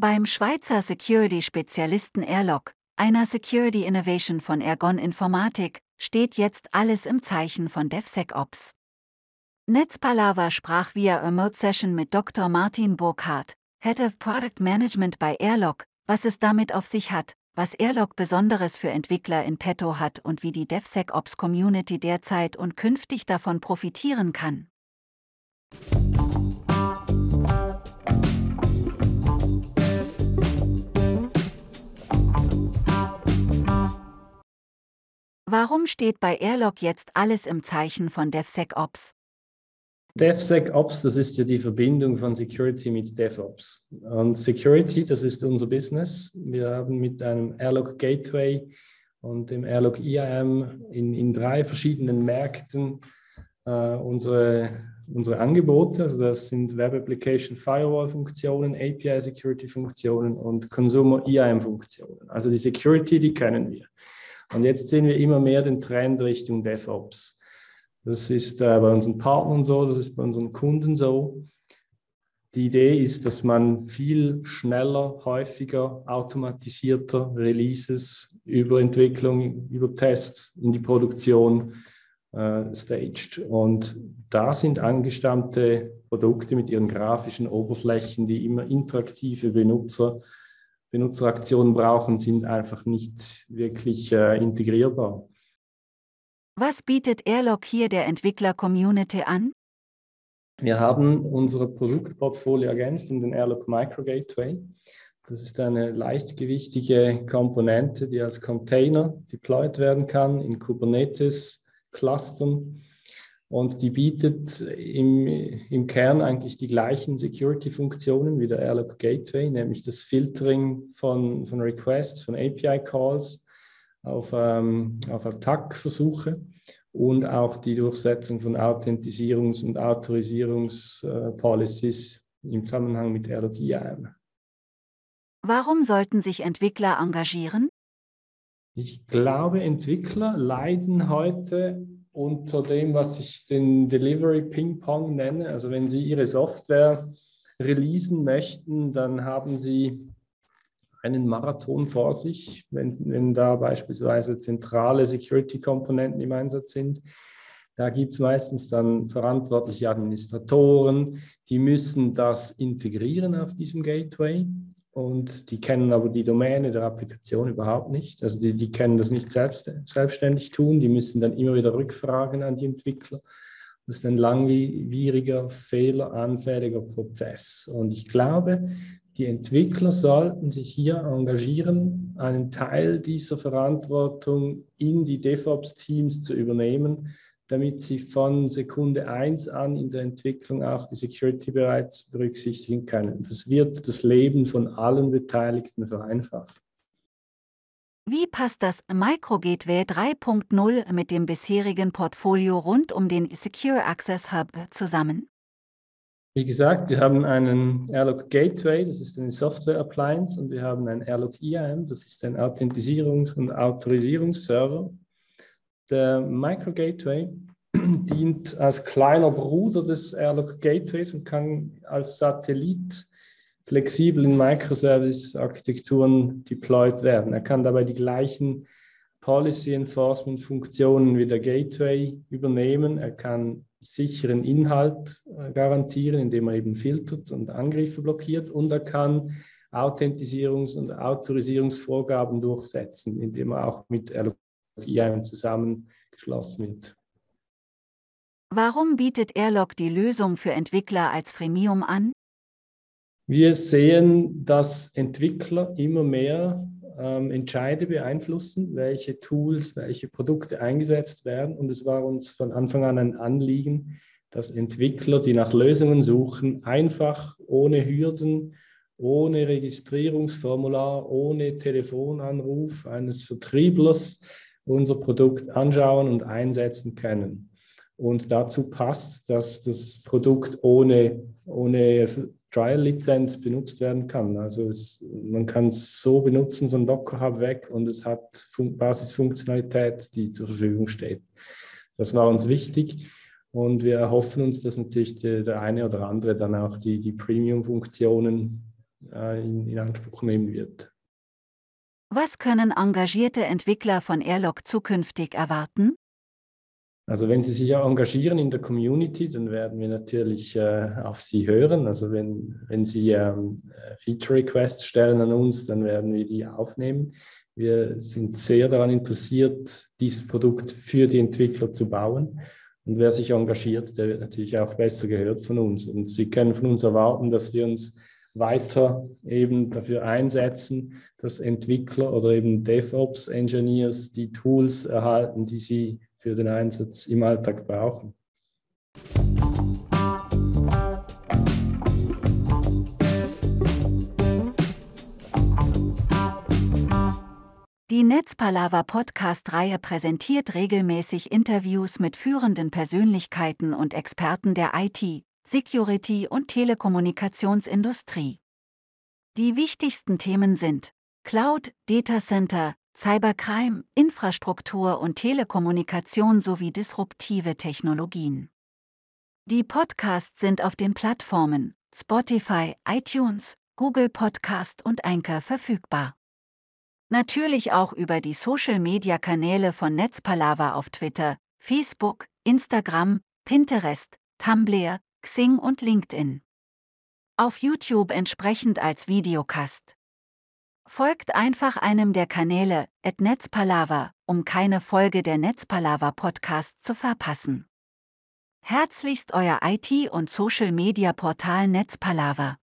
Beim Schweizer Security-Spezialisten Airlock, einer Security Innovation von Ergon Informatik, steht jetzt alles im Zeichen von DevSecOps. Netzpalava sprach via Remote Session mit Dr. Martin Burkhardt, Head of Product Management bei Airlock, was es damit auf sich hat, was Airlock Besonderes für Entwickler in petto hat und wie die DevSecOps Community derzeit und künftig davon profitieren kann. Warum steht bei Airlock jetzt alles im Zeichen von DevSecOps? DevSecOps, das ist ja die Verbindung von Security mit DevOps. Und Security, das ist unser Business. Wir haben mit einem Airlock Gateway und dem Airlock IAM in, in drei verschiedenen Märkten äh, unsere, unsere Angebote. Also das sind Web Application Firewall Funktionen, API Security Funktionen und Consumer IAM Funktionen. Also die Security, die kennen wir. Und jetzt sehen wir immer mehr den Trend Richtung DevOps. Das ist äh, bei unseren Partnern so, das ist bei unseren Kunden so. Die Idee ist, dass man viel schneller, häufiger, automatisierter Releases über Entwicklung, über Tests in die Produktion äh, staged. Und da sind angestammte Produkte mit ihren grafischen Oberflächen, die immer interaktive Benutzer Benutzeraktionen brauchen, sind einfach nicht wirklich äh, integrierbar. Was bietet Airlock hier der Entwickler-Community an? Wir haben unser Produktportfolio ergänzt um den Airlock Micro Gateway. Das ist eine leichtgewichtige Komponente, die als Container deployed werden kann in Kubernetes-Clustern und die bietet im, im Kern eigentlich die gleichen Security-Funktionen wie der Airlock Gateway, nämlich das Filtering von, von Requests, von API-Calls auf, ähm, auf Attack-Versuche und auch die Durchsetzung von Authentisierungs- und Autorisierungspolicies im Zusammenhang mit Airlock IAM. Warum sollten sich Entwickler engagieren? Ich glaube, Entwickler leiden heute unter dem, was ich den Delivery Ping Pong nenne. Also wenn Sie Ihre Software releasen möchten, dann haben Sie einen Marathon vor sich, wenn, wenn da beispielsweise zentrale Security-Komponenten im Einsatz sind. Da gibt es meistens dann verantwortliche Administratoren, die müssen das integrieren auf diesem Gateway und die kennen aber die Domäne der Applikation überhaupt nicht. Also die, die können das nicht selbst, selbstständig tun, die müssen dann immer wieder rückfragen an die Entwickler. Das ist ein langwieriger, fehleranfälliger Prozess. Und ich glaube, die Entwickler sollten sich hier engagieren, einen Teil dieser Verantwortung in die DevOps-Teams zu übernehmen, damit sie von Sekunde 1 an in der Entwicklung auch die Security bereits berücksichtigen können. Das wird das Leben von allen Beteiligten vereinfachen. Wie passt das MicroGateway 3.0 mit dem bisherigen Portfolio rund um den Secure Access Hub zusammen? Wie gesagt, wir haben einen Airlock Gateway, das ist eine Software Appliance, und wir haben einen Airlock IAM, das ist ein Authentisierungs- und Autorisierungsserver. Der Micro Gateway dient als kleiner Bruder des Airlock Gateways und kann als Satellit flexibel in Microservice-Architekturen deployed werden. Er kann dabei die gleichen Policy Enforcement Funktionen wie der Gateway übernehmen. Er kann sicheren Inhalt äh, garantieren, indem er eben filtert und Angriffe blockiert und er kann Authentisierungs- und Autorisierungsvorgaben durchsetzen, indem er auch mit Airlock IAM zusammengeschlossen wird. Warum bietet Airlock die Lösung für Entwickler als Freemium an? Wir sehen, dass Entwickler immer mehr ähm, Entscheide beeinflussen, welche Tools, welche Produkte eingesetzt werden. Und es war uns von Anfang an ein Anliegen, dass Entwickler, die nach Lösungen suchen, einfach ohne Hürden, ohne Registrierungsformular, ohne Telefonanruf eines Vertrieblers unser Produkt anschauen und einsetzen können. Und dazu passt, dass das Produkt ohne, ohne Trial-Lizenz benutzt werden kann. Also es, man kann es so benutzen von Docker Hub weg und es hat Fun Basisfunktionalität, die zur Verfügung steht. Das war uns wichtig und wir erhoffen uns, dass natürlich der, der eine oder andere dann auch die, die Premium-Funktionen äh, in, in Anspruch nehmen wird. Was können engagierte Entwickler von Airlock zukünftig erwarten? Also wenn Sie sich engagieren in der Community, dann werden wir natürlich äh, auf Sie hören. Also wenn, wenn Sie ähm, Feature Requests stellen an uns, dann werden wir die aufnehmen. Wir sind sehr daran interessiert, dieses Produkt für die Entwickler zu bauen. Und wer sich engagiert, der wird natürlich auch besser gehört von uns. Und Sie können von uns erwarten, dass wir uns weiter eben dafür einsetzen, dass Entwickler oder eben DevOps-Engineers die Tools erhalten, die sie für den Einsatz im Alltag brauchen. Die Netzpalava Podcast-Reihe präsentiert regelmäßig Interviews mit führenden Persönlichkeiten und Experten der IT, Security und Telekommunikationsindustrie. Die wichtigsten Themen sind Cloud, Datacenter, Cybercrime, Infrastruktur und Telekommunikation sowie disruptive Technologien. Die Podcasts sind auf den Plattformen Spotify, iTunes, Google Podcast und Anchor verfügbar. Natürlich auch über die Social-Media-Kanäle von Netzpalava auf Twitter, Facebook, Instagram, Pinterest, Tumblr, Xing und LinkedIn. Auf YouTube entsprechend als Videocast. Folgt einfach einem der Kanäle, at Netzpalava, um keine Folge der Netzpalava Podcast zu verpassen. Herzlichst euer IT- und Social-Media-Portal Netzpalava.